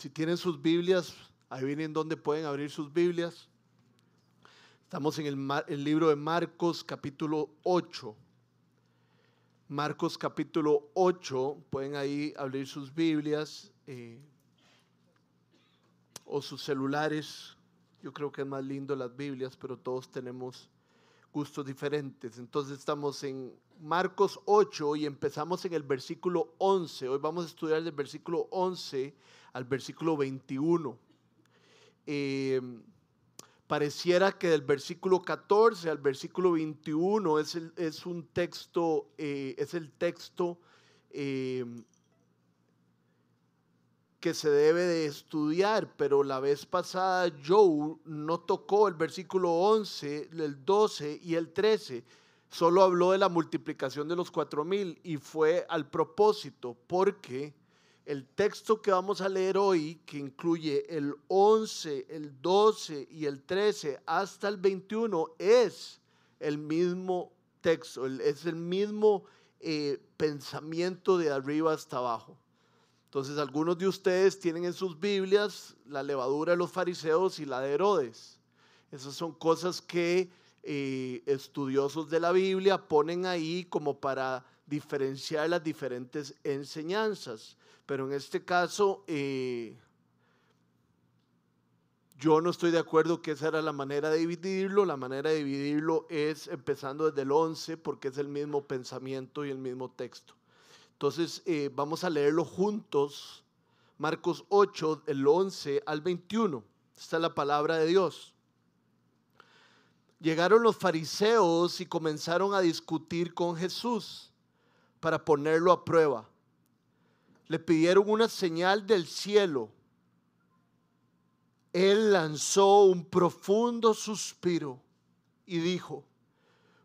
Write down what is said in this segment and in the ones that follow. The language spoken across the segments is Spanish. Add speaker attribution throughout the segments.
Speaker 1: Si tienen sus Biblias, ahí vienen donde pueden abrir sus Biblias. Estamos en el, libro de Marcos capítulo 8. Marcos capítulo 8, pueden ahí abrir sus Biblias eh, o sus celulares. Yo creo que es más lindo las Biblias, pero todos tenemos gustos diferentes. Entonces estamos en Marcos 8 y empezamos en el versículo 11. Hoy vamos a estudiar del versículo 11 al versículo 21. Eh, pareciera que del versículo 14 al versículo 21 es, es un texto, eh, es el texto eh, que se debe de estudiar, pero la vez pasada Joe no tocó el versículo 11, el 12 y el 13, solo habló de la multiplicación de los cuatro mil y fue al propósito, porque el texto que vamos a leer hoy, que incluye el 11, el 12 y el 13 hasta el 21, es el mismo texto, es el mismo eh, pensamiento de arriba hasta abajo. Entonces algunos de ustedes tienen en sus Biblias la levadura de los fariseos y la de Herodes. Esas son cosas que eh, estudiosos de la Biblia ponen ahí como para diferenciar las diferentes enseñanzas. Pero en este caso, eh, yo no estoy de acuerdo que esa era la manera de dividirlo. La manera de dividirlo es empezando desde el 11 porque es el mismo pensamiento y el mismo texto. Entonces, eh, vamos a leerlo juntos. Marcos 8, el 11 al 21. Esta es la palabra de Dios. Llegaron los fariseos y comenzaron a discutir con Jesús para ponerlo a prueba le pidieron una señal del cielo. Él lanzó un profundo suspiro y dijo,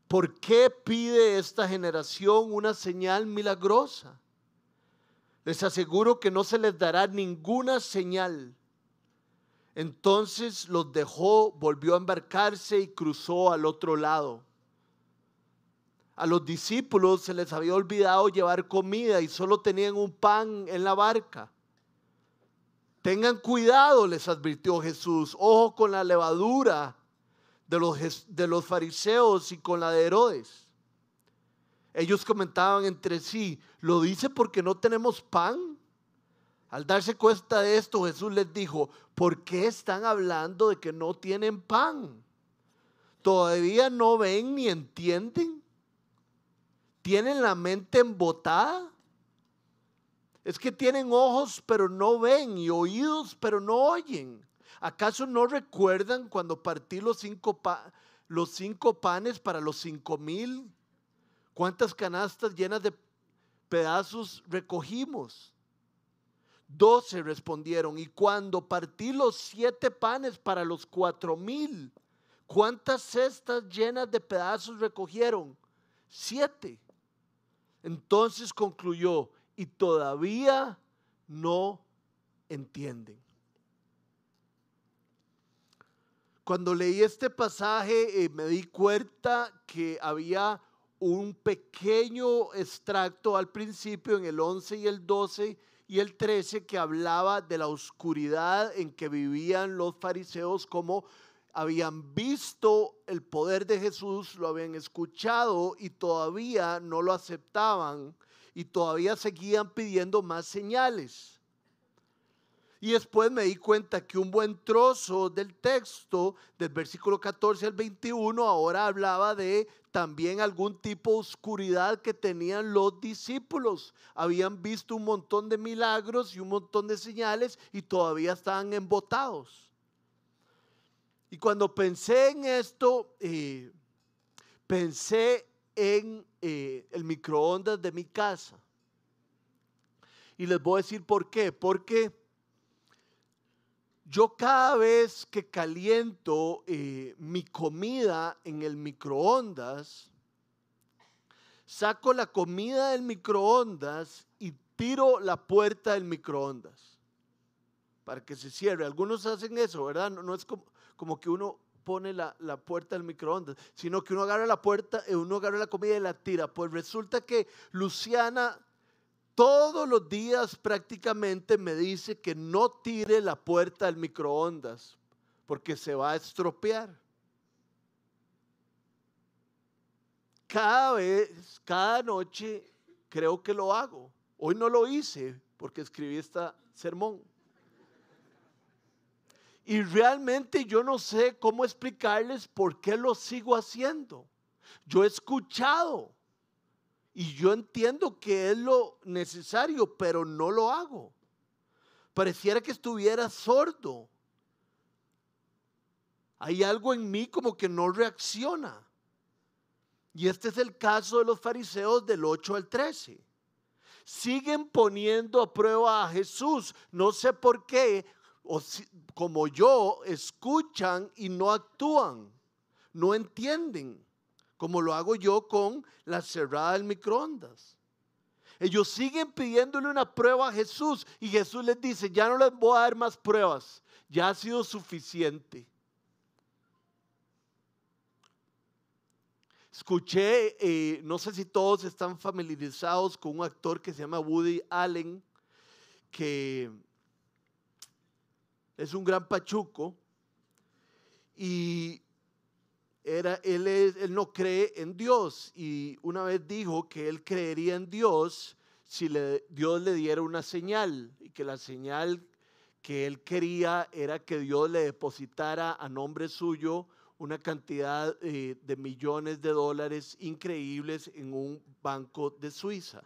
Speaker 1: ¿por qué pide esta generación una señal milagrosa? Les aseguro que no se les dará ninguna señal. Entonces los dejó, volvió a embarcarse y cruzó al otro lado a los discípulos se les había olvidado llevar comida y solo tenían un pan en la barca. Tengan cuidado, les advirtió Jesús, ojo con la levadura de los, de los fariseos y con la de Herodes. Ellos comentaban entre sí, ¿lo dice porque no tenemos pan? Al darse cuenta de esto, Jesús les dijo, ¿por qué están hablando de que no tienen pan? ¿Todavía no ven ni entienden? ¿Tienen la mente embotada? Es que tienen ojos pero no ven y oídos pero no oyen. ¿Acaso no recuerdan cuando partí los cinco, los cinco panes para los cinco mil? ¿Cuántas canastas llenas de pedazos recogimos? Doce respondieron. Y cuando partí los siete panes para los cuatro mil, ¿cuántas cestas llenas de pedazos recogieron? Siete. Entonces concluyó, y todavía no entienden. Cuando leí este pasaje eh, me di cuenta que había un pequeño extracto al principio en el 11 y el 12 y el 13 que hablaba de la oscuridad en que vivían los fariseos como habían visto el poder de Jesús, lo habían escuchado y todavía no lo aceptaban y todavía seguían pidiendo más señales. Y después me di cuenta que un buen trozo del texto, del versículo 14 al 21, ahora hablaba de también algún tipo de oscuridad que tenían los discípulos. Habían visto un montón de milagros y un montón de señales y todavía estaban embotados. Y cuando pensé en esto, eh, pensé en eh, el microondas de mi casa. Y les voy a decir por qué. Porque yo cada vez que caliento eh, mi comida en el microondas, saco la comida del microondas y tiro la puerta del microondas para que se cierre. Algunos hacen eso, ¿verdad? no es como, como que uno pone la, puerta del microondas, sino que uno agarra la puerta, y eh, uno agarra la comida y la tira. Pues resulta que Luciana todos los días prácticamente me dice que no tire la puerta del microondas porque se va a estropear. Cada vez, cada noche creo que lo hago. Hoy no lo hice porque escribí este sermón. Y realmente yo no sé cómo explicarles por qué lo sigo haciendo. Yo he escuchado y yo entiendo que es lo necesario, pero no lo hago. Pareciera que estuviera sordo. Hay algo en mí como que no reacciona. Y este es el caso de los fariseos del 8 al 13. Siguen poniendo a prueba a Jesús. No sé por qué o como yo, escuchan y no actúan, no entienden, como lo hago yo con la cerrada del microondas. Ellos siguen pidiéndole una prueba a Jesús y Jesús les dice, ya no les voy a dar más pruebas, ya ha sido suficiente. Escuché, eh, no sé si todos están familiarizados con un actor que se llama Woody Allen, que es un gran pachuco y era, él, no cree en Dios y una vez dijo que él creería en Dios si Dios le diera una señal y que la señal que él quería era que Dios le depositara a nombre suyo una cantidad eh, de millones de dólares increíbles en un banco de Suiza.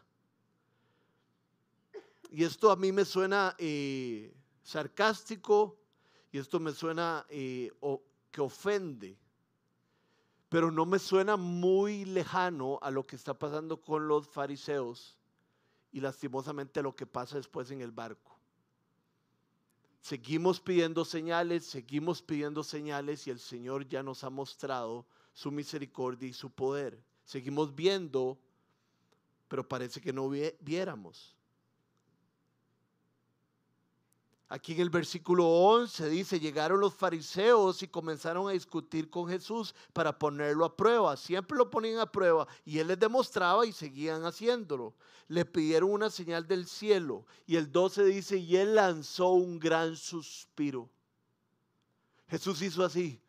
Speaker 1: Y esto a mí me suena eh, sarcástico y esto me suena eh, que ofende, pero no me suena muy lejano a lo que está pasando con los fariseos y lastimosamente a lo que pasa después en el barco. Seguimos pidiendo señales, seguimos pidiendo señales y el Señor ya nos ha mostrado su misericordia y su poder. Seguimos viendo, pero parece que no viéramos. Aquí en el versículo 11 dice, llegaron los fariseos y comenzaron a discutir con Jesús para ponerlo a prueba. Siempre lo ponían a prueba y él les demostraba y seguían haciéndolo. Le pidieron una señal del cielo y el 12 dice, y él lanzó un gran suspiro. Jesús hizo así.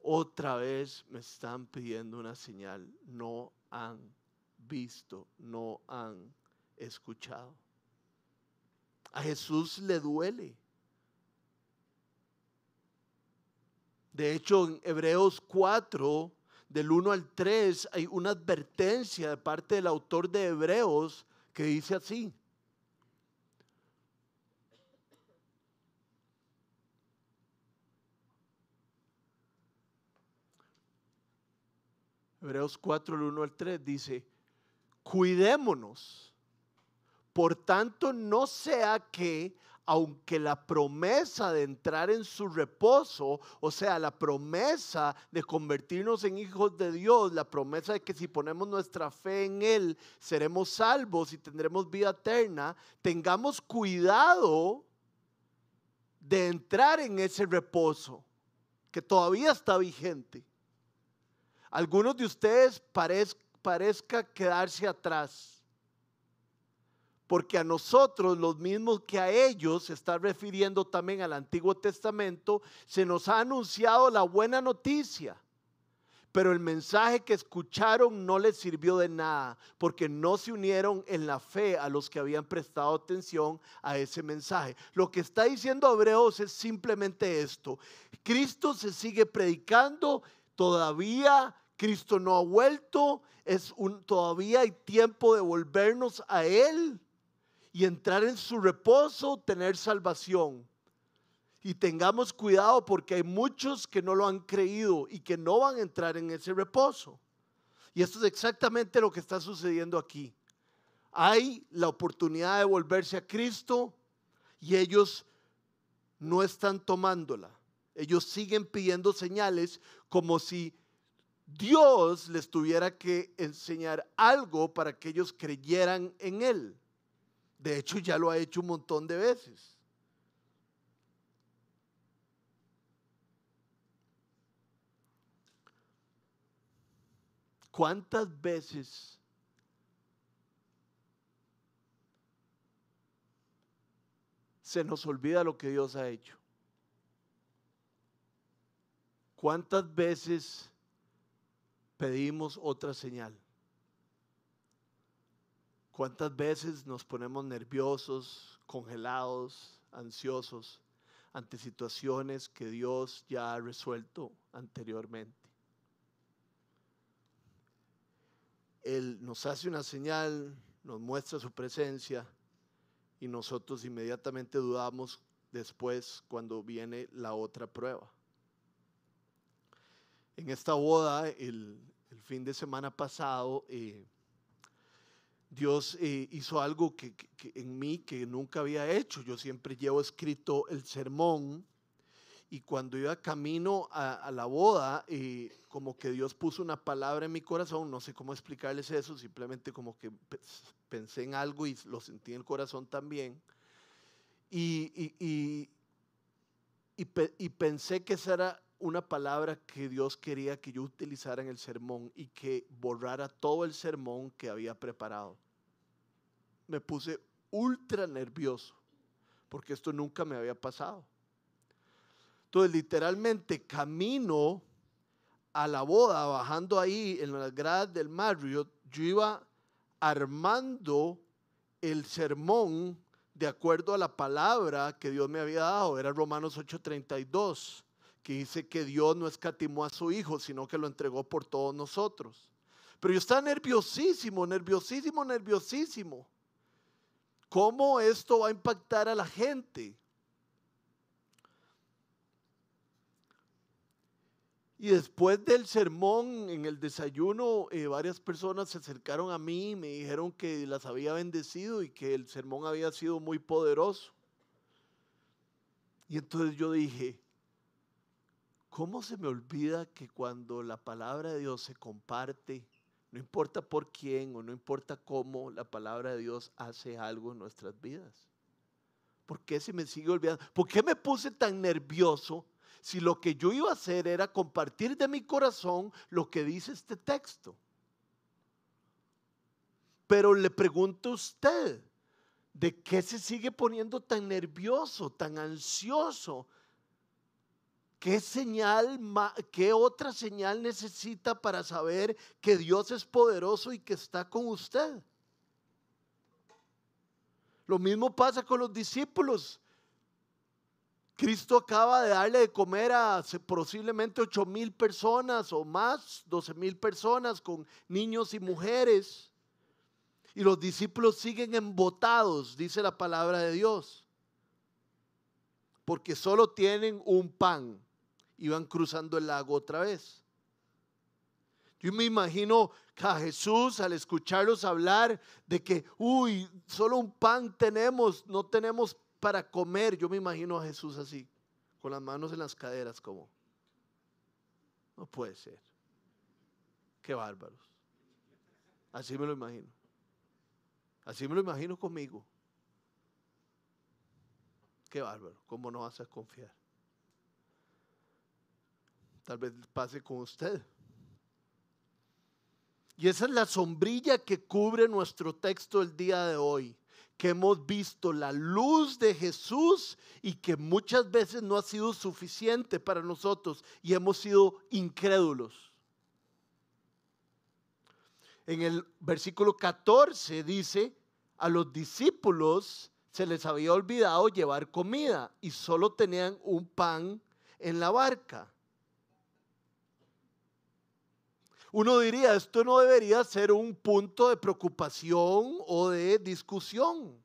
Speaker 1: Otra vez me están pidiendo una señal. No han visto, no han escuchado. A Jesús le duele. De hecho, en Hebreos 4, del 1 al 3, hay una advertencia de parte del autor de Hebreos que dice así. Hebreos 4, del 1 al 3 dice, cuidémonos por tanto, no sea que, aunque la promesa de entrar en su reposo, o sea, la promesa de convertirnos en hijos de Dios, la promesa de que si ponemos nuestra fe en Él, seremos salvos y tendremos vida eterna, tengamos cuidado de entrar en ese reposo que todavía está vigente. Algunos de ustedes parezca quedarse atrás porque a nosotros, los mismos que a ellos, se está refiriendo también al Antiguo Testamento, se nos ha anunciado la buena noticia. Pero el mensaje que escucharon no les sirvió de nada, porque no se unieron en la fe a los que habían prestado atención a ese mensaje. Lo que está diciendo Hebreos es simplemente esto. Cristo se sigue predicando, todavía Cristo no ha vuelto, es todavía hay tiempo de volvernos a Él y entrar en su reposo, tener salvación. Y tengamos cuidado porque hay muchos que no lo han creído y que no van a entrar en ese reposo. Y esto es exactamente lo que está sucediendo aquí. Hay la oportunidad de volverse a Cristo y ellos no están tomándola. Ellos siguen pidiendo señales como si Dios les tuviera que enseñar algo para que ellos creyeran en Él. De hecho, ya lo ha hecho un montón de veces. ¿Cuántas veces se nos olvida lo que Dios ha hecho? ¿Cuántas veces pedimos otra señal? ¿Cuántas veces nos ponemos nerviosos, congelados, ansiosos ante situaciones que Dios ya ha resuelto anteriormente? Él nos hace una señal, nos muestra su presencia y nosotros inmediatamente dudamos después cuando viene la otra prueba. En esta boda, el, fin de semana pasado, eh, Dios eh, hizo algo que, en mí que nunca había hecho. Yo siempre llevo escrito el sermón y cuando iba camino a, la boda, eh, como que Dios puso una palabra en mi corazón, no sé cómo explicarles eso, simplemente como que pensé en algo y lo sentí en el corazón también. Y, y, y pensé que esa era una palabra que Dios quería que yo utilizara en el sermón y que borrara todo el sermón que había preparado. Me puse ultra nervioso porque esto nunca me había pasado. Entonces, literalmente camino a la boda, bajando ahí en las gradas del Marriott, yo iba armando el sermón de acuerdo a la palabra que Dios me había dado. Era Romanos 8:32 que dice que Dios no escatimó a su Hijo, sino que lo entregó por todos nosotros. Pero yo estaba nerviosísimo, nerviosísimo, nerviosísimo. ¿Cómo esto va a impactar a la gente? Y después del sermón en el desayuno, eh, varias personas se acercaron a mí y me dijeron que las había bendecido y que el sermón había sido muy poderoso. Y entonces yo dije, ¿Cómo se me olvida que cuando la palabra de Dios se comparte, no importa por quién o no importa cómo, la palabra de Dios hace algo en nuestras vidas? ¿Por qué se me sigue olvidando? ¿Por qué me puse tan nervioso si lo que yo iba a hacer era compartir de mi corazón lo que dice este texto? Pero le pregunto a usted, ¿de qué se sigue poniendo tan nervioso, tan ansioso? ¿Qué señal, qué otra señal necesita para saber que Dios es poderoso y que está con usted? Lo mismo pasa con los discípulos. Cristo acaba de darle de comer a posiblemente 8 mil personas o más, 12 mil personas con niños y mujeres. Y los discípulos siguen embotados, dice la palabra de Dios. Porque solo tienen un pan iban cruzando el lago otra vez. Yo me imagino a Jesús al escucharlos hablar de que, uy, solo un pan tenemos, no tenemos para comer. Yo me imagino a Jesús así, con las manos en las caderas como, no puede ser. Qué bárbaros. Así me lo imagino. Así me lo imagino conmigo. Qué bárbaro. ¿Cómo no vas a confiar? Tal vez pase con usted. Y esa es la sombrilla que cubre nuestro texto el día de hoy, que hemos visto la luz de Jesús y que muchas veces no ha sido suficiente para nosotros y hemos sido incrédulos. En el versículo 14 dice, a los discípulos se les había olvidado llevar comida y solo tenían un pan en la barca. Uno diría, esto no debería ser un punto de preocupación o de discusión.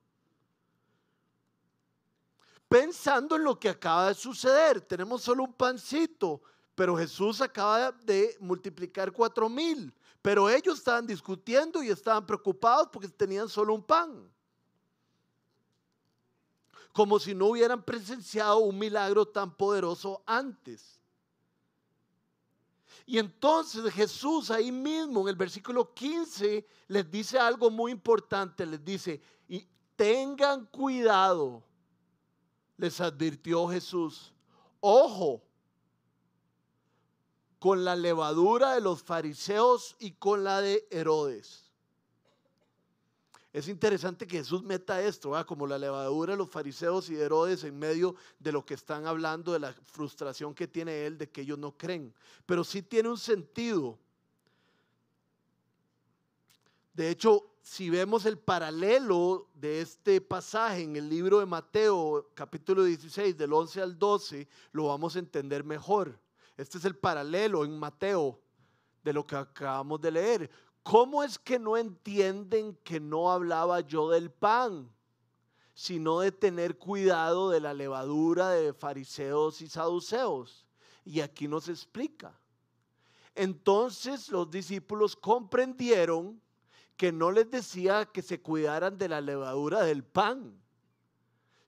Speaker 1: Pensando en lo que acaba de suceder, tenemos solo un pancito, pero Jesús acaba de multiplicar cuatro mil. Pero ellos estaban discutiendo y estaban preocupados porque tenían solo un pan. Como si no hubieran presenciado un milagro tan poderoso antes. Y entonces Jesús ahí mismo en el versículo 15 les dice algo muy importante, les dice, y tengan cuidado, les advirtió Jesús, ojo con la levadura de los fariseos y con la de Herodes. Es interesante que Jesús meta esto, como la levadura de los fariseos y de Herodes en medio de lo que están hablando, de la frustración que tiene él de que ellos no creen. Pero sí tiene un sentido. De hecho, si vemos el paralelo de este pasaje en el libro de Mateo, capítulo 16, del 11 al 12, lo vamos a entender mejor. Este es el paralelo en Mateo de lo que acabamos de leer. ¿Cómo es que no entienden que no hablaba yo del pan, sino de tener cuidado de la levadura de fariseos y saduceos? Y aquí nos explica. Entonces los discípulos comprendieron que no les decía que se cuidaran de la levadura del pan,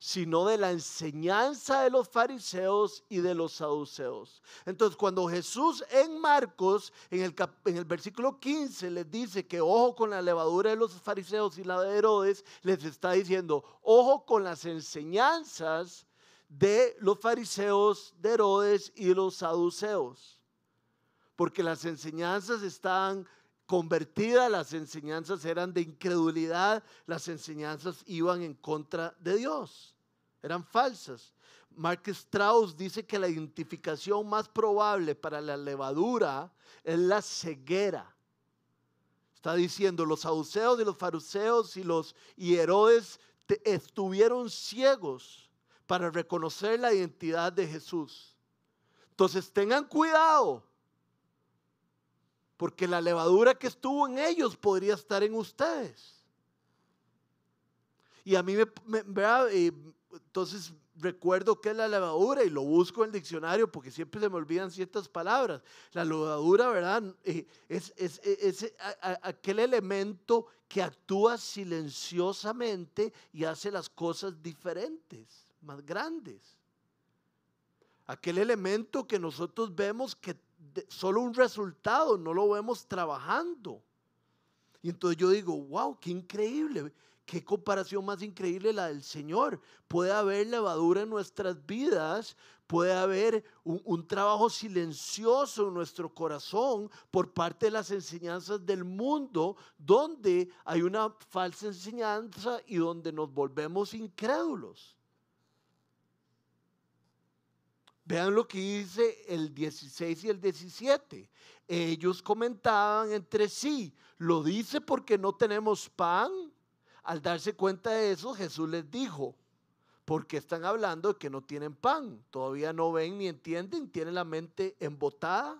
Speaker 1: sino de la enseñanza de los fariseos y de los saduceos. Entonces, cuando Jesús en Marcos, en el, en el versículo 15, les dice que ojo con la levadura de los fariseos y la de Herodes, les está diciendo, ojo con las enseñanzas de los fariseos, de Herodes y los saduceos. Porque las enseñanzas están convertidas, las enseñanzas eran de incredulidad, las enseñanzas iban en contra de Dios eran falsas. Mark Strauss dice que la identificación más probable para la levadura es la ceguera. Está diciendo, los saduceos y los fariseos y los y Herodes estuvieron ciegos para reconocer la identidad de Jesús. Entonces tengan cuidado, porque la levadura que estuvo en ellos podría estar en ustedes. Y a mí me, me, entonces recuerdo que es la levadura y lo busco en el diccionario porque siempre se me olvidan ciertas palabras. La levadura, ¿verdad? Eh, es, es, es, aquel elemento que actúa silenciosamente y hace las cosas diferentes, más grandes. Aquel elemento que nosotros vemos que solo un resultado, no lo vemos trabajando. Y entonces yo digo, wow, qué increíble. Qué comparación más increíble la del Señor. Puede haber levadura en nuestras vidas, puede haber un, trabajo silencioso en nuestro corazón por parte de las enseñanzas del mundo, donde hay una falsa enseñanza y donde nos volvemos incrédulos. Vean lo que dice el 16 y el 17. Ellos comentaban entre sí, lo dice porque no tenemos pan al darse cuenta de eso, Jesús les dijo, porque están hablando de que no tienen pan, todavía no ven ni entienden, tienen la mente embotada.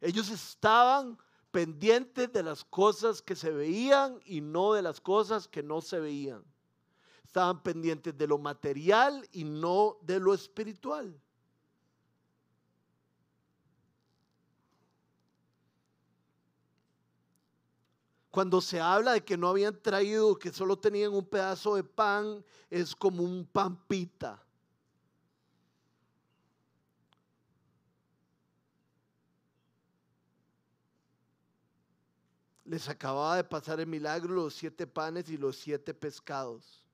Speaker 1: Ellos estaban pendientes de las cosas que se veían y no de las cosas que no se veían. Estaban pendientes de lo material y no de lo espiritual. Cuando se habla de que no habían traído, que solo tenían un pedazo de pan, es como un pampita. Les acababa de pasar el milagro los siete panes y los siete pescados.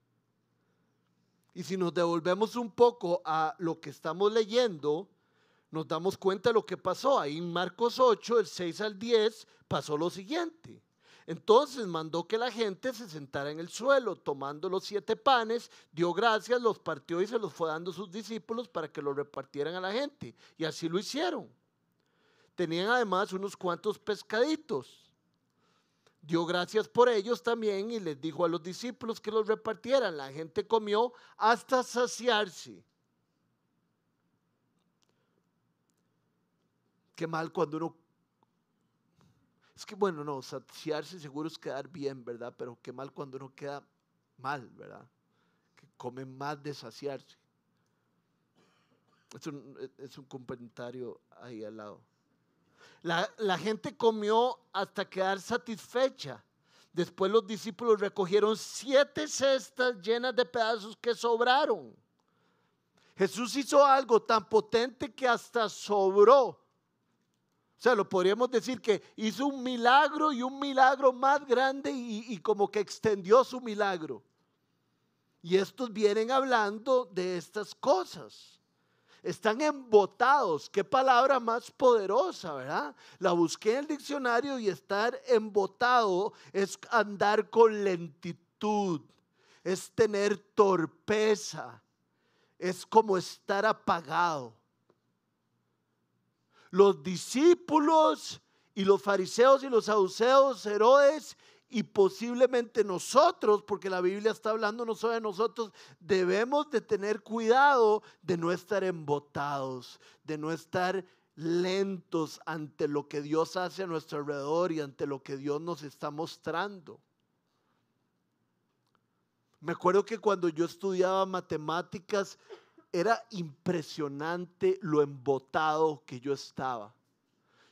Speaker 1: Y si nos devolvemos un poco a lo que estamos leyendo, nos damos cuenta de lo que pasó. Ahí en Marcos 8, el 6 al 10, pasó lo siguiente. Entonces mandó que la gente se sentara en el suelo, tomando los siete panes, dio gracias, los partió y se los fue dando a sus discípulos para que los repartieran a la gente. Y así lo hicieron. Tenían además unos cuantos pescaditos. Dio gracias por ellos también y les dijo a los discípulos que los repartieran. La gente comió hasta saciarse. Qué mal cuando uno es que bueno, no, saciarse seguro es quedar bien, ¿verdad? Pero qué mal cuando uno queda mal, ¿verdad? Que come más de saciarse. Es un, es un comentario ahí al lado. La, la gente comió hasta quedar satisfecha. Después los discípulos recogieron siete cestas llenas de pedazos que sobraron. Jesús hizo algo tan potente que hasta sobró. O sea, lo podríamos decir que hizo un milagro y un milagro más grande y, como que extendió su milagro. Y estos vienen hablando de estas cosas. están embotados. Qué palabra más poderosa, ¿verdad? La busqué en el diccionario y estar embotado es andar con lentitud, es tener torpeza, es como estar apagado. Los discípulos y los fariseos y los saduceos, Herodes y posiblemente nosotros, porque la Biblia está hablando no solo de nosotros, debemos de tener cuidado de no estar embotados, de no estar lentos ante lo que Dios hace a nuestro alrededor y ante lo que Dios nos está mostrando. Me acuerdo que cuando yo estudiaba matemáticas era impresionante lo embotado que yo estaba.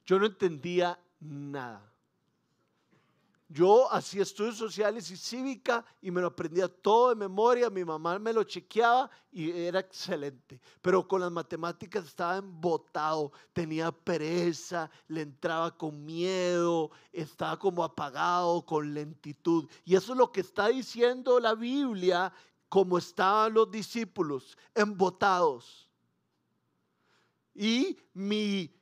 Speaker 1: Yo no entendía nada. Yo hacía estudios sociales y cívica y me lo aprendía todo de memoria, mi mamá me lo chequeaba y era excelente. Pero con las matemáticas estaba embotado, tenía pereza, le entraba con miedo, estaba como apagado, con lentitud. Y eso es lo que está diciendo la Biblia, como estaban los discípulos, embotados. Y mi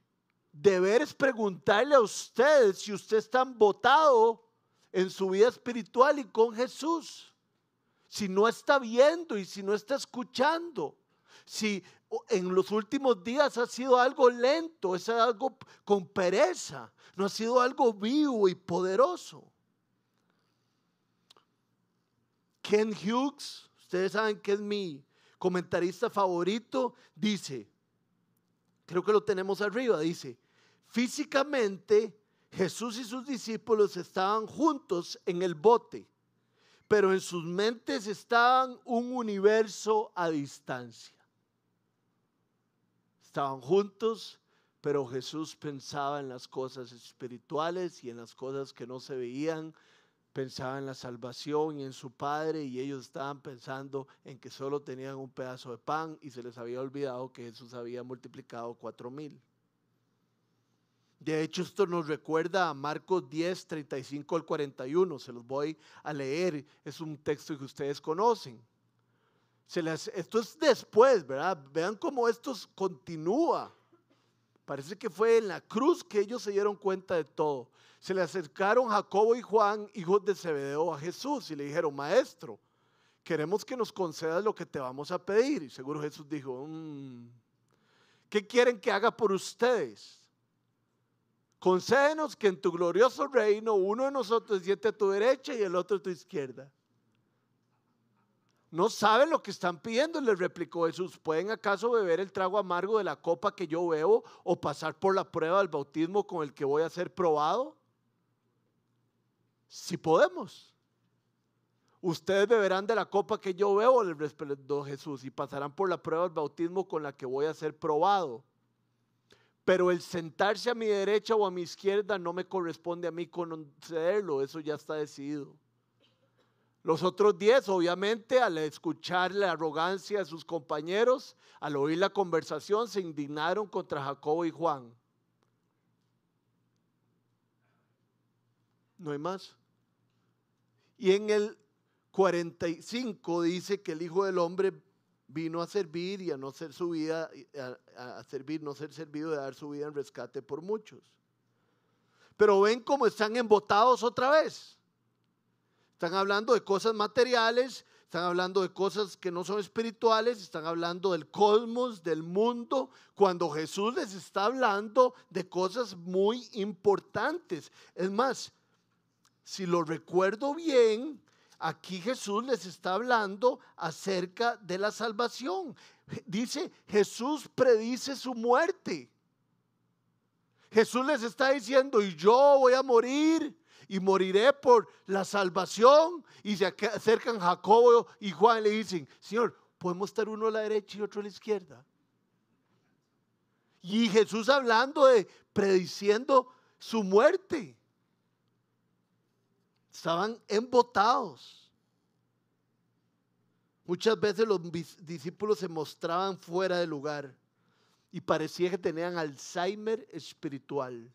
Speaker 1: deber es preguntarle a usted si usted está embotado en su vida espiritual y con Jesús. Si no está viendo y si no está escuchando, si en los últimos días ha sido algo lento, es algo con pereza, no ha sido algo vivo y poderoso. Ken Hughes, ustedes saben que es mi comentarista favorito, dice, creo que lo tenemos arriba, dice, físicamente Jesús y sus discípulos estaban juntos en el bote, pero en sus mentes estaban un universo a distancia. Estaban juntos, pero Jesús pensaba en las cosas espirituales y en las cosas que no se veían. Pensaba en la salvación y en su Padre y ellos estaban pensando en que solo tenían un pedazo de pan y se les había olvidado que Jesús había multiplicado cuatro mil. De hecho, esto nos recuerda a Marcos 10, 35 al 41. Se los voy a leer. Es un texto que ustedes conocen. Les, esto es después, ¿verdad? Vean cómo esto continúa. Parece que fue en la cruz que ellos se dieron cuenta de todo. Se le acercaron Jacobo y Juan, hijos de Zebedeo, a Jesús y le dijeron, maestro, queremos que nos concedas lo que te vamos a pedir. Y seguro Jesús dijo, mm, ¿qué quieren que haga por ustedes? concédenos que en tu glorioso reino uno de nosotros siente a tu derecha y el otro a tu izquierda. No saben lo que están pidiendo, le replicó Jesús. ¿Pueden acaso beber el trago amargo de la copa que yo bebo o pasar por la prueba del bautismo con el que voy a ser probado? Si podemos. Ustedes beberán de la copa que yo bebo, le respondió Jesús, y pasarán por la prueba del bautismo con la que voy a ser probado. Pero el sentarse a mi derecha o a mi izquierda no me corresponde a mí concederlo, eso ya está decidido. Los otros diez, obviamente, al escuchar la arrogancia de sus compañeros, al oír la conversación, se indignaron contra Jacobo y Juan. No hay más. Y en el 45 dice que el Hijo del Hombre vino a servir y a no ser su vida, a, servir, no ser servido de dar su vida en rescate por muchos. Pero ven cómo están embotados otra vez. Están hablando de cosas materiales, están hablando de cosas que no son espirituales, están hablando del cosmos, del mundo, cuando Jesús les está hablando de cosas muy importantes. Es más, si lo recuerdo bien, Aquí Jesús les está hablando acerca de la salvación. Dice, Jesús predice su muerte. Jesús les está diciendo, y yo voy a morir y moriré por la salvación. Y se acercan Jacobo y Juan y le dicen, Señor, podemos estar uno a la derecha y otro a la izquierda. Y Jesús hablando de prediciendo su muerte. Estaban embotados. Muchas veces los discípulos se mostraban fuera de lugar y parecía que tenían Alzheimer espiritual.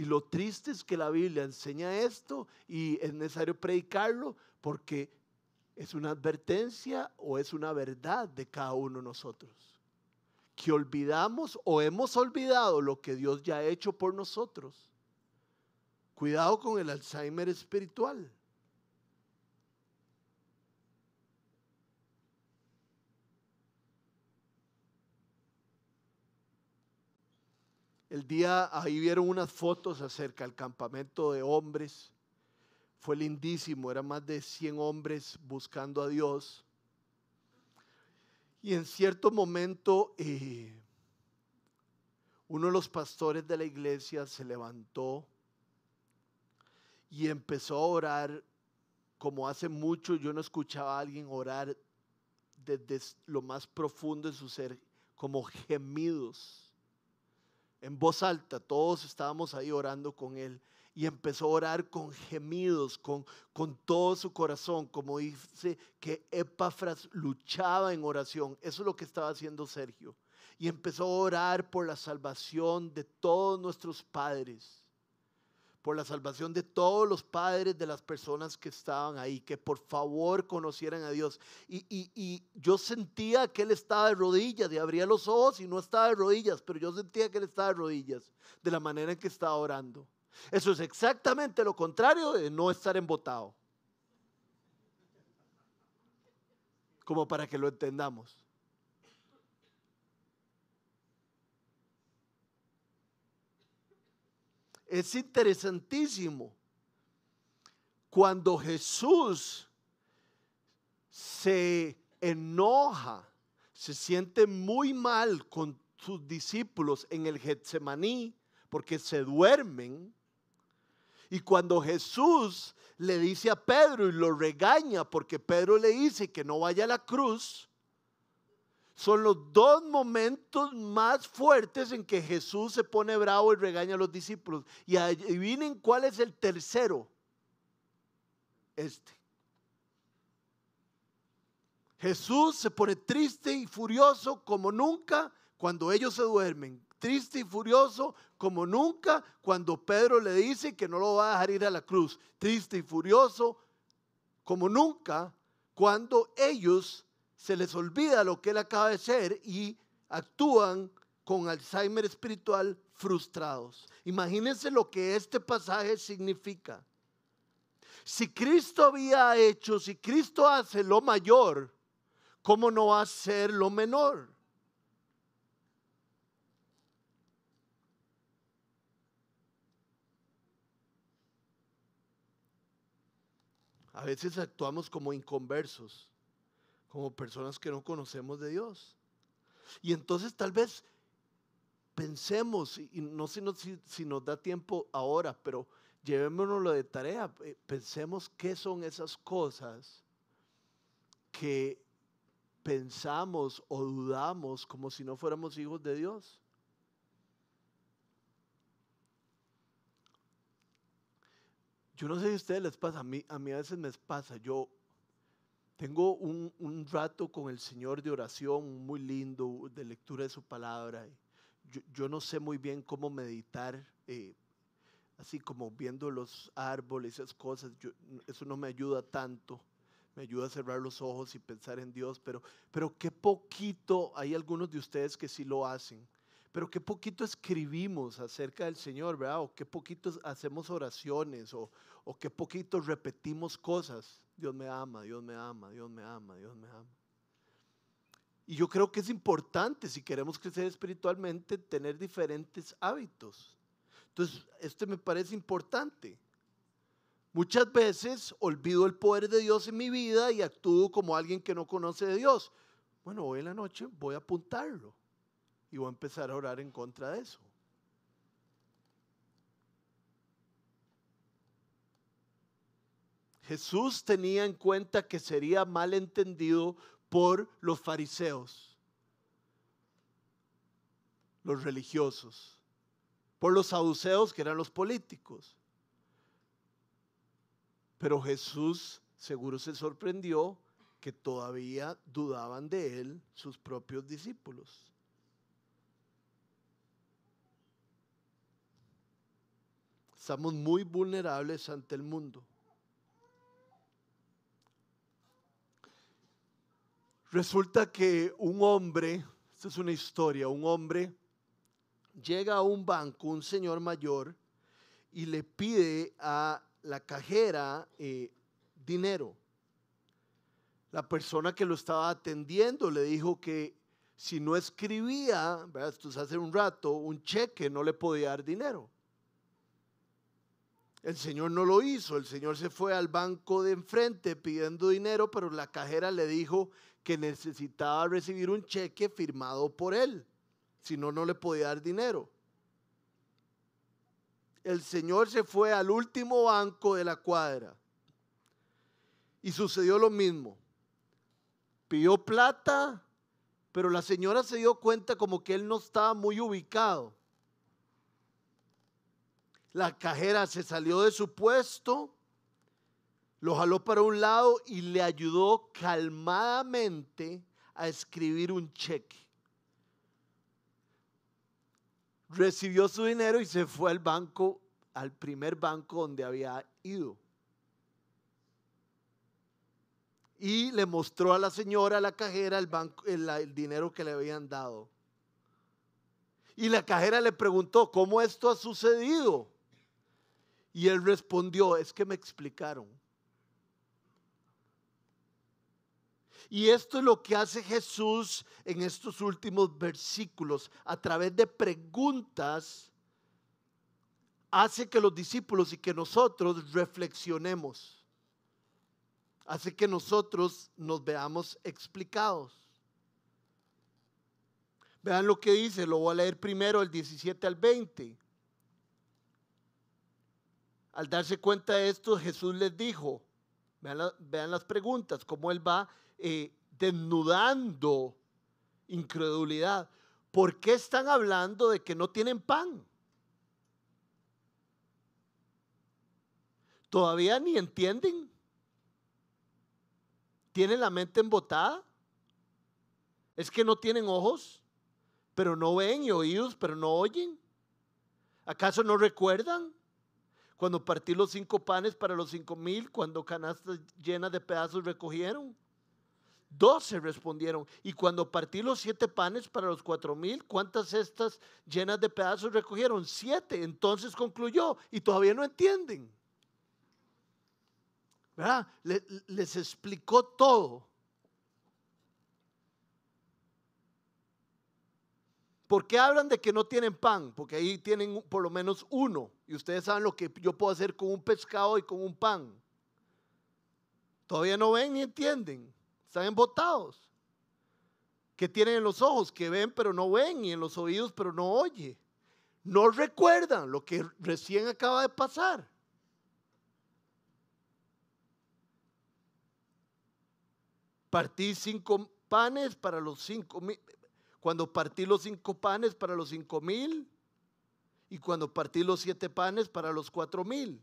Speaker 1: Y lo triste es que la Biblia enseña esto y es necesario predicarlo porque ¿Es una advertencia o es una verdad de cada uno de nosotros? Que olvidamos o hemos olvidado lo que Dios ya ha hecho por nosotros. Cuidado con el Alzheimer espiritual. El día, ahí vieron unas fotos acerca del campamento de hombres. Fue lindísimo, eran más de 100 hombres buscando a Dios. Y en cierto momento, eh, uno de los pastores de la iglesia se levantó y empezó a orar como hace mucho yo no escuchaba a alguien orar desde lo más profundo de su ser, como gemidos en voz alta, todos estábamos ahí orando con él. Y empezó a orar con gemidos, con, con todo su corazón, como dice que Epafras luchaba en oración. Eso es lo que estaba haciendo Sergio. Y empezó a orar por la salvación de todos nuestros padres por la salvación de todos los padres de las personas que estaban ahí, que por favor conocieran a Dios. Y, yo sentía que Él estaba de rodillas y abría los ojos y no estaba de rodillas, pero yo sentía que Él estaba de rodillas de la manera en que estaba orando. Eso es exactamente lo contrario de no estar embotado. Como para que lo entendamos. Es interesantísimo. Cuando Jesús se enoja, se siente muy mal con sus discípulos en el Getsemaní porque se duermen. Y cuando Jesús le dice a Pedro y lo regaña porque Pedro le dice que no vaya a la cruz, son los dos momentos más fuertes en que Jesús se pone bravo y regaña a los discípulos. Y adivinen cuál es el tercero. Este. Jesús se pone triste y furioso como nunca cuando ellos se duermen. Triste y furioso como nunca cuando Pedro le dice que no lo va a dejar ir a la cruz. Triste y furioso como nunca cuando ellos se les olvida lo que él acaba de ser y actúan con Alzheimer espiritual frustrados. Imagínense lo que este pasaje significa. Si Cristo había hecho, si Cristo hace lo mayor, ¿cómo no va a ser lo menor? A veces actuamos como inconversos como personas que no conocemos de Dios. Y entonces tal vez pensemos, y no sé si, nos da tiempo ahora, pero llevémonoslo de tarea, eh, pensemos qué son esas cosas que pensamos o dudamos como si no fuéramos hijos de Dios. Yo no sé si a ustedes les pasa, a mí, a mí a veces me pasa, yo tengo un, rato con el Señor de oración muy lindo, de lectura de su palabra. Yo, no sé muy bien cómo meditar, eh, así como viendo los árboles, esas cosas. eso no me ayuda tanto. Me ayuda a cerrar los ojos y pensar en Dios, pero, pero qué poquito, hay algunos de ustedes que sí lo hacen, pero qué poquito escribimos acerca del Señor, ¿verdad? O qué poquito hacemos oraciones, o, o qué poquito repetimos cosas. Dios me ama, Dios me ama, Dios me ama, Dios me ama. Y yo creo que es importante, si queremos crecer espiritualmente, tener diferentes hábitos. Entonces, este me parece importante. Muchas veces olvido el poder de Dios en mi vida y actúo como alguien que no conoce de Dios. Bueno, hoy en la noche voy a apuntarlo y voy a empezar a orar en contra de eso. Jesús tenía en cuenta que sería mal entendido por los fariseos, los religiosos, por los saduceos que eran los políticos. Pero Jesús seguro se sorprendió que todavía dudaban de él sus propios discípulos. Estamos muy vulnerables ante el mundo. Resulta que un hombre, esta es una historia, un hombre llega a un banco, un señor mayor, y le pide a la cajera eh, dinero. La persona que lo estaba atendiendo le dijo que si no escribía, esto es hace un rato, un cheque, no le podía dar dinero. El señor no lo hizo, el señor se fue al banco de enfrente pidiendo dinero, pero la cajera le dijo que necesitaba recibir un cheque firmado por él, si no, no le podía dar dinero. El señor se fue al último banco de la cuadra y sucedió lo mismo. Pidió plata, pero la señora se dio cuenta como que él no estaba muy ubicado. La cajera se salió de su puesto, lo jaló para un lado y le ayudó calmadamente a escribir un cheque. Recibió su dinero y se fue al banco, al primer banco donde había ido. Y le mostró a la señora, la cajera, el, banco, el dinero que le habían dado. Y la cajera le preguntó, ¿cómo esto ha sucedido? Y él respondió, es que me explicaron. Y esto es lo que hace Jesús en estos últimos versículos. A través de preguntas, hace que los discípulos y que nosotros reflexionemos. Hace que nosotros nos veamos explicados. Vean lo que dice, lo voy a leer primero el 17 al 20. Al darse cuenta de esto, Jesús les dijo, vean, las preguntas, cómo él va eh, desnudando incredulidad. ¿Por qué están hablando de que no tienen pan? ¿Todavía ni entienden? ¿Tienen la mente embotada? ¿Es que no tienen ojos, pero no ven y oídos, pero no oyen? ¿Acaso no recuerdan? Cuando partí los cinco panes para los cinco mil, cuando canastas llenas de pedazos recogieron. Doce respondieron. Y cuando partí los siete panes para los cuatro mil, ¿cuántas cestas llenas de pedazos recogieron? Siete. Entonces concluyó y todavía no entienden. ¿Verdad? les explicó todo. ¿Por qué hablan de que no tienen pan? Porque ahí tienen por lo menos uno. Y ustedes saben lo que yo puedo hacer con un pescado y con un pan. Todavía no ven ni entienden. Están embotados. Que tienen en los ojos, que ven pero no ven, y en los oídos pero no oye. No recuerdan lo que recién acaba de pasar. Partí cinco panes para los cinco mil cuando partí los cinco panes para los cinco mil y cuando partí los siete panes para los cuatro mil.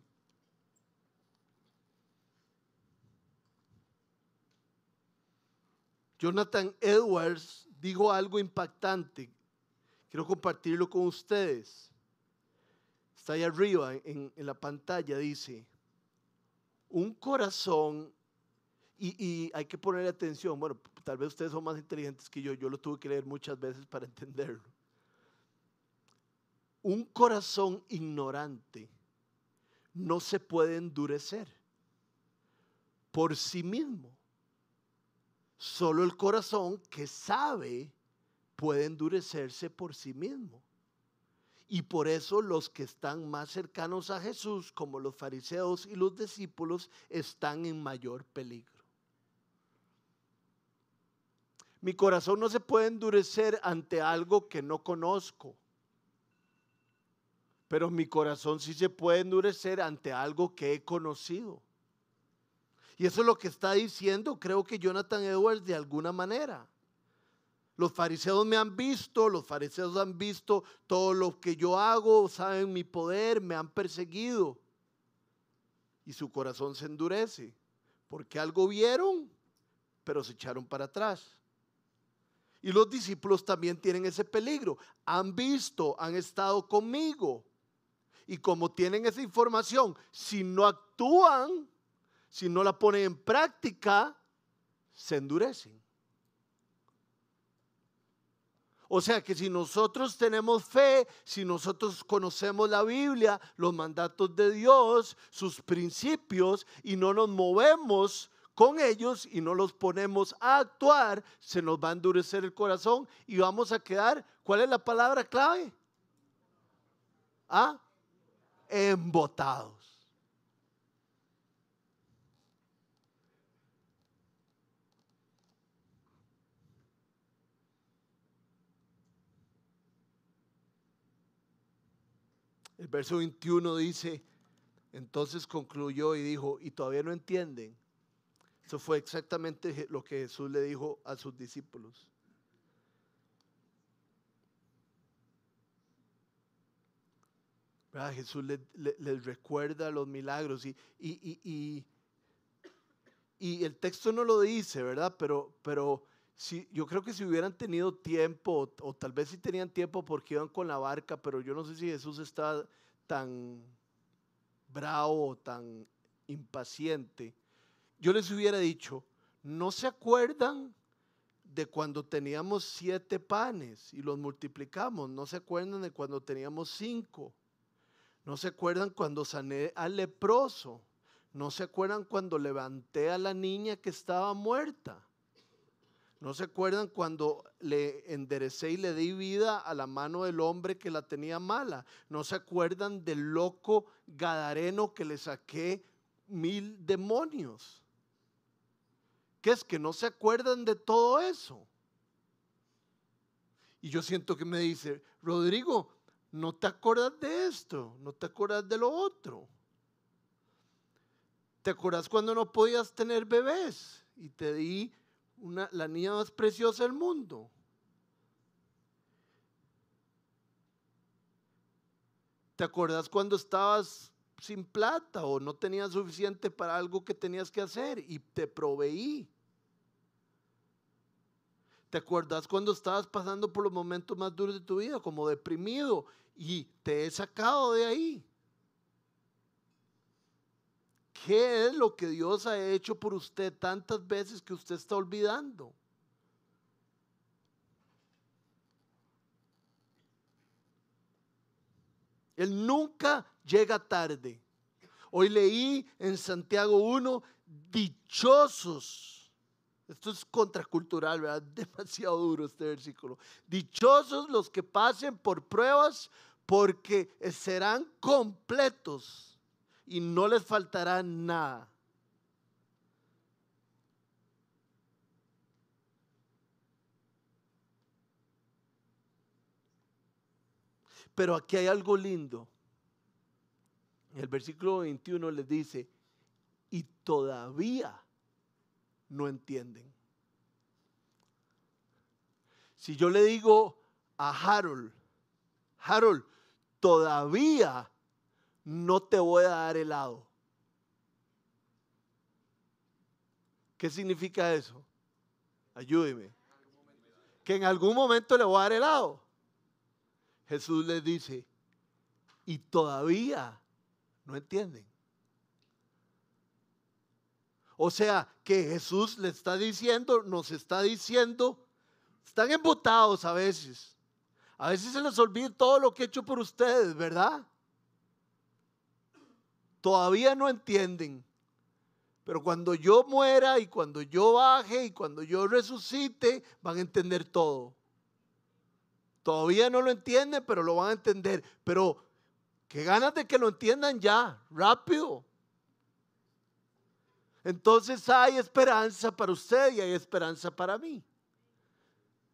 Speaker 1: Jonathan Edwards dijo algo impactante. Quiero compartirlo con ustedes. Está ahí arriba en, la pantalla. Dice, un corazón y, hay que poner atención, bueno, tal vez ustedes son más inteligentes que yo, yo lo tuve que leer muchas veces para entenderlo. Un corazón ignorante no se puede endurecer por sí mismo. Solo el corazón que sabe puede endurecerse por sí mismo. Y por eso los que están más cercanos a Jesús, como los fariseos y los discípulos, están en mayor peligro. Mi corazón no se puede endurecer ante algo que no conozco. Pero mi corazón sí se puede endurecer ante algo que he conocido. Y eso es lo que está diciendo, creo que Jonathan Edwards de alguna manera. Los fariseos me han visto, los fariseos han visto todo lo que yo hago, saben mi poder, me han perseguido. Y su corazón se endurece, porque algo vieron, pero se echaron para atrás. Y los discípulos también tienen ese peligro. Han visto, han estado conmigo. Y como tienen esa información, si no actúan, si no la ponen en práctica, se endurecen. O sea que si nosotros tenemos fe, si nosotros conocemos la Biblia, los mandatos de Dios, sus principios, y no nos movemos con ellos y no los ponemos a actuar, se nos va a endurecer el corazón y vamos a quedar, ¿cuál es la palabra clave? ¿Ah? Embotados. El verso 21 dice, entonces concluyó y dijo, y todavía no entienden. Eso fue exactamente lo que Jesús le dijo a sus discípulos. Jesús les, recuerda los milagros y, y, y, el texto no lo dice, ¿verdad? Pero, pero si, yo creo que si hubieran tenido tiempo, o, tal vez si tenían tiempo porque iban con la barca, pero yo no sé si Jesús está tan bravo, tan impaciente, yo les hubiera dicho, ¿no se acuerdan de cuando teníamos siete panes y los multiplicamos? ¿No se acuerdan de cuando teníamos cinco? ¿No se acuerdan cuando sané al leproso? ¿No se acuerdan cuando levanté a la niña que estaba muerta? ¿No se acuerdan cuando le enderecé y le di vida a la mano del hombre que la tenía mala? ¿No se acuerdan del loco gadareno que le saqué mil demonios? ¿Qué es que no se acuerdan de todo eso? Y yo siento que me dice, Rodrigo, no te acuerdas de esto, no te acuerdas de lo otro. ¿Te acuerdas cuando no podías tener bebés y te di una, la niña más preciosa del mundo. ¿Te acuerdas cuando estabas sin plata o no tenías suficiente para algo que tenías que hacer y te proveí? ¿Te acuerdas cuando estabas pasando por los momentos más duros de tu vida, como deprimido, y te he sacado de ahí? ¿Qué es lo que Dios ha hecho por usted tantas veces que usted está olvidando? Él nunca llega tarde. Hoy leí en Santiago 1, dichosos. Esto es contracultural, ¿verdad? Demasiado duro este versículo. Dichosos los que pasen por pruebas porque serán completos y no les faltará nada. Pero aquí hay algo lindo. El versículo 21 les dice, y todavía no entienden. Si yo le digo a Harold, Harold, todavía no te voy a dar helado. ¿Qué significa eso? Ayúdeme. Que en algún momento le voy a dar helado. Jesús les dice, y todavía no entienden. O sea, que Jesús le está diciendo, nos está diciendo, están embotados a veces. A veces se les olvida todo lo que he hecho por ustedes, ¿verdad? todavía no entienden. Pero cuando yo muera y cuando yo baje y cuando yo resucite, van a entender todo. Todavía no lo entienden, pero lo van a entender. Pero qué ganas de que lo entiendan ya, rápido. Entonces hay esperanza para usted y hay esperanza para mí.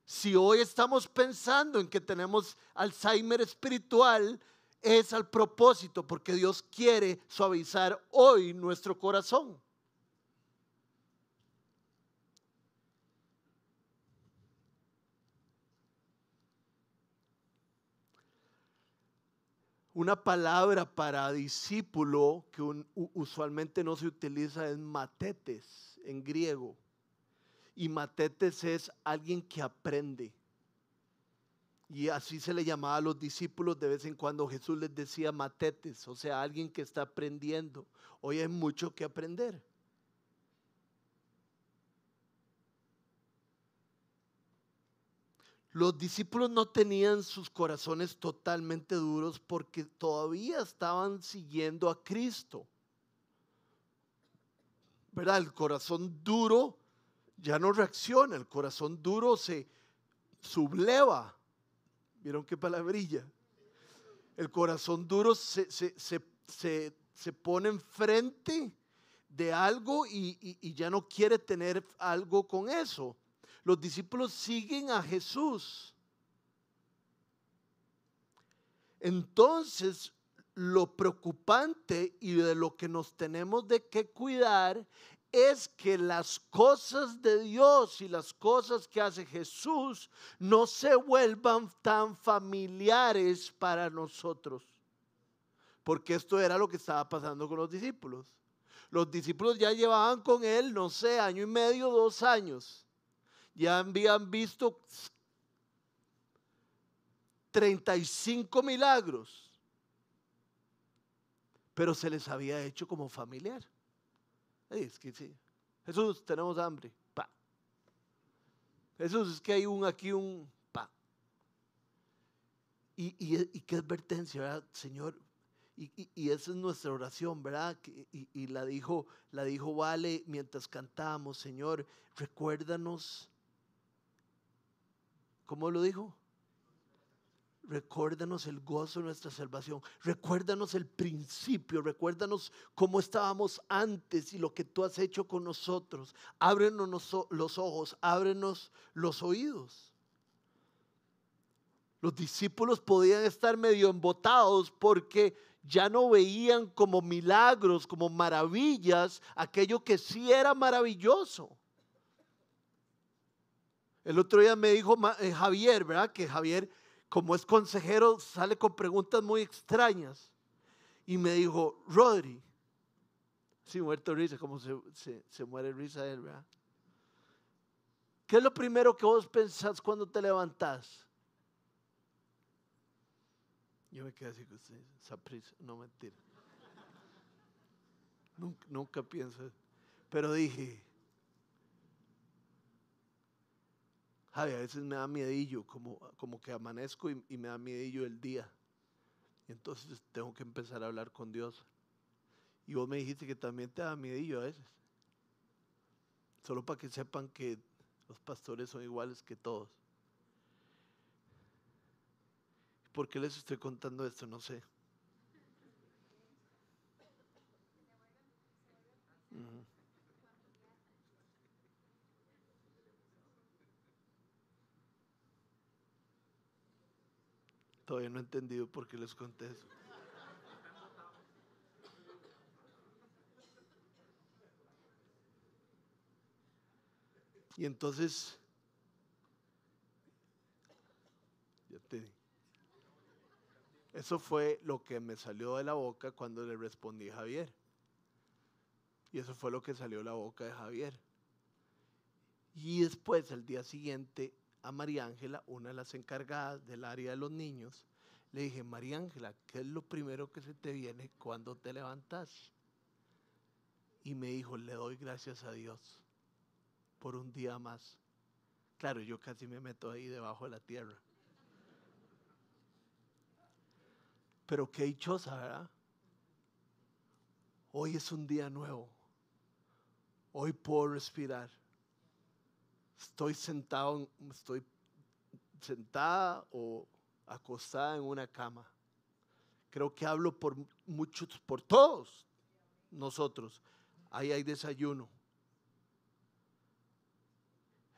Speaker 1: Si hoy estamos pensando en que tenemos Alzheimer espiritual, es al propósito porque Dios quiere suavizar hoy nuestro corazón. Una palabra para discípulo que usualmente no se utiliza es matetes en griego. Y matetes es alguien que aprende. Y así se le llamaba a los discípulos de vez en cuando Jesús les decía matetes, o sea, alguien que está aprendiendo. Hoy hay mucho que aprender. Los discípulos no tenían sus corazones totalmente duros porque todavía estaban siguiendo a Cristo. ¿Verdad? El corazón duro ya no reacciona, el corazón duro se subleva. ¿Vieron qué palabrilla? El corazón duro se, se, pone enfrente de algo y ya no quiere tener algo con eso los discípulos siguen a Jesús. Entonces, lo preocupante y de lo que nos tenemos de que cuidar es que las cosas de Dios y las cosas que hace Jesús no se vuelvan tan familiares para nosotros. Porque esto era lo que estaba pasando con los discípulos. Los discípulos ya llevaban con él, no sé, año y medio, dos años ya habían visto 35 milagros, pero se les había hecho como familiar. Es que sí. Jesús, tenemos hambre. Jesús, es que hay un aquí, un pa. Y, qué advertencia. Señor, y, esa es nuestra oración, ¿verdad? Y, la, dijo, la dijo Vale mientras cantamos, Señor, recuérdanos ¿Cómo lo dijo? Recuérdanos el gozo de nuestra salvación. Recuérdanos el principio. Recuérdanos cómo estábamos antes y lo que tú has hecho con nosotros. Ábrenos los ojos, ábrenos los oídos. Los discípulos podían estar medio embotados porque ya no veían como milagros, como maravillas, aquello que sí era maravilloso. El otro día me dijo eh, Javier, ¿verdad? Que Javier, como es consejero, sale con preguntas muy extrañas. Y me dijo, Rodri, sí, muerto risa, como se, muere risa ¿verdad? ¿Qué es lo primero que vos pensás cuando te levantás? Yo me quedé así con prisa, no mentira. Nunca, nunca pienso. Pero dije, a veces me da miedillo, como, como que amanezco y, me da miedillo el día. Y entonces tengo que empezar a hablar con Dios. Y vos me dijiste que también te da miedillo a veces. Solo para que sepan que los pastores son iguales que todos. ¿Por qué les estoy contando esto? No sé. Todavía no he entendido por qué les conté eso. Y entonces, ya te Eso fue lo que me salió de la boca cuando le respondí a Javier. Y eso fue lo que salió de la boca de Javier. Y después, el día siguiente, a María Ángela, una de las encargadas del área de los niños, le dije, María Ángela, ¿qué es lo primero que se te viene cuando te levantas? Y me dijo, le doy gracias a Dios por un día más. Claro, yo casi me meto ahí debajo de la tierra. Pero qué dichosa, ¿verdad? Hoy es un día nuevo. Hoy puedo respirar. Estoy sentado, estoy sentada o acostada en una cama. Creo que hablo por muchos, por todos nosotros. Ahí hay desayuno.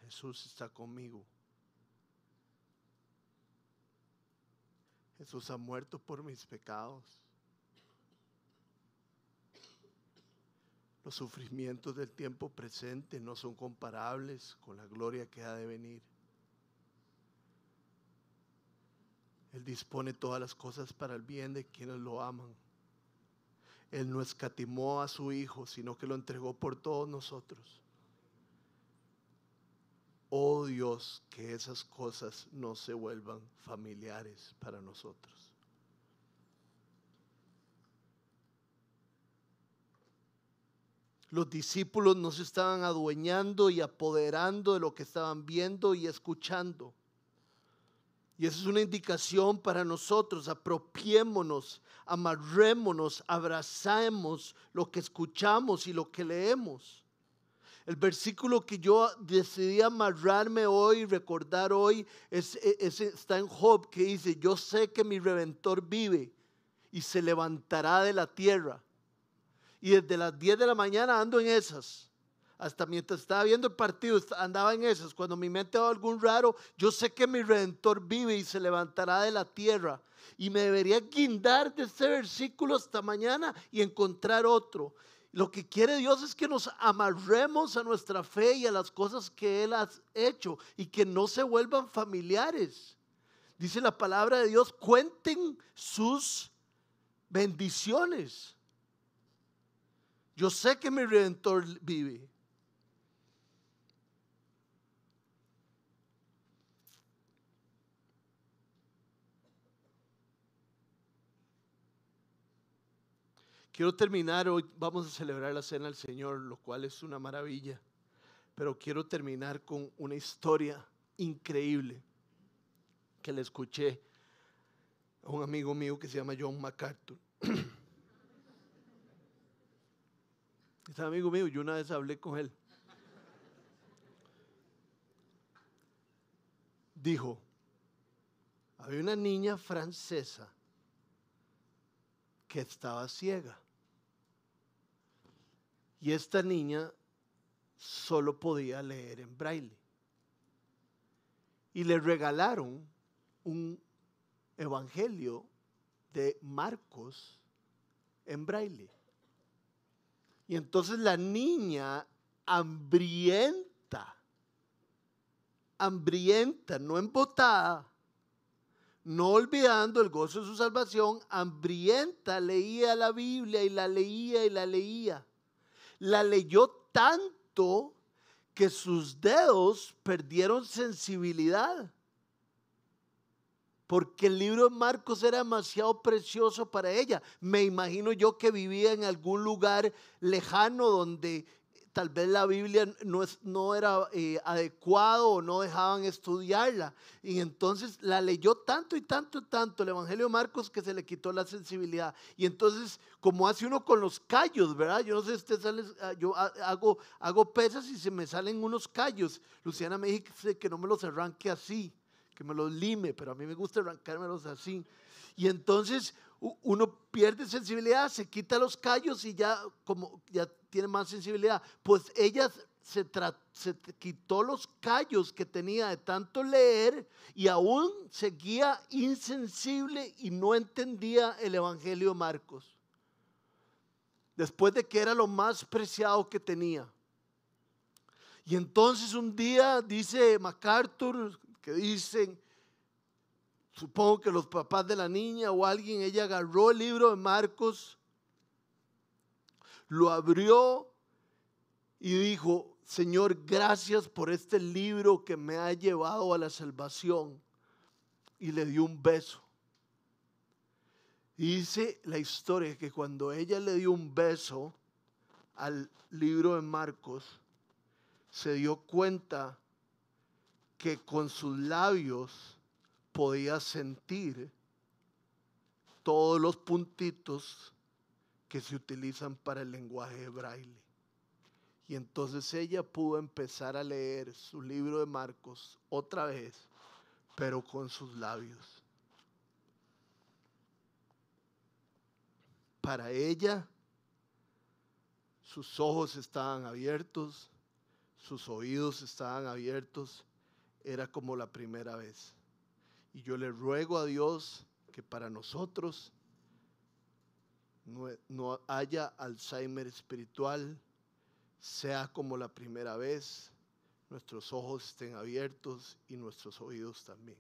Speaker 1: Jesús está conmigo. Jesús ha muerto por mis pecados. Los sufrimientos del tiempo presente no son comparables con la gloria que ha de venir. Él dispone todas las cosas para el bien de quienes lo aman. Él no escatimó a su Hijo, sino que lo entregó por todos nosotros. Oh Dios, que esas cosas no se vuelvan familiares para nosotros. Los discípulos no se estaban adueñando y apoderando de lo que estaban viendo y escuchando. Y eso es una indicación para nosotros. Apropiémonos, amarrémonos, abrazamos lo que escuchamos y lo que leemos. El versículo que yo decidí amarrarme hoy, recordar hoy, es, está en Job que dice, yo sé que mi redentor vive y se levantará de la tierra. Y desde las 10 de la mañana ando en esas. Hasta mientras estaba viendo el partido, andaba en esas. Cuando mi mente va algún raro, yo sé que mi redentor vive y se levantará de la tierra. Y me debería guindar de este versículo hasta mañana y encontrar otro. Lo que quiere Dios es que nos amarremos a nuestra fe y a las cosas que Él ha hecho y que no se vuelvan familiares. Dice la palabra de Dios, cuenten sus bendiciones. Yo sé que mi redentor vive. Quiero terminar, hoy vamos a celebrar la cena del Señor, lo cual es una maravilla, pero quiero terminar con una historia increíble que le escuché a un amigo mío que se llama John MacArthur. Es amigo mío, yo una vez hablé con él. Dijo, había una niña francesa que estaba ciega. Y esta niña solo podía leer en braille. Y le regalaron un evangelio de Marcos en braille. Y entonces la niña hambrienta, hambrienta, no embotada, no olvidando el gozo de su salvación, hambrienta leía la Biblia y la leía y la leía la leyó tanto que sus dedos perdieron sensibilidad. Porque el libro de Marcos era demasiado precioso para ella. Me imagino yo que vivía en algún lugar lejano donde tal vez la Biblia no, es, no era eh, adecuado o no dejaban estudiarla. Y entonces la leyó tanto y tanto y tanto el Evangelio de Marcos que se le quitó la sensibilidad. Y entonces, como hace uno con los callos, ¿verdad? Yo no sé si usted sale, ah, yo hago, hago pesas y se me salen unos callos. Luciana me dice que no me los arranque así, que me los lime, pero a mí me gusta arrancármelos así. Y entonces uno pierde sensibilidad, se quita los callos y ya como ya tiene más sensibilidad. Pues ella se, se quitó los callos que tenía de tanto leer y aún seguía insensible y no entendía el Evangelio de Marcos. Después de que era lo más preciado que tenía. Y entonces un día dice MacArthur, que dicen, supongo que los papás de la niña o alguien, ella agarró el libro de Marcos lo abrió y dijo, Señor, gracias por este libro que me ha llevado a la salvación. Y le dio un beso. Dice la historia que cuando ella le dio un beso al libro de Marcos, se dio cuenta que con sus labios podía sentir todos los puntitos que se utilizan para el lenguaje de braille. Y entonces ella pudo empezar a leer su libro de Marcos otra vez, pero con sus labios. Para ella, sus ojos estaban abiertos, sus oídos estaban abiertos, era como la primera vez. Y yo le ruego a Dios que para nosotros no, haya Alzheimer espiritual, sea como la primera vez, nuestros ojos estén abiertos y nuestros oídos también.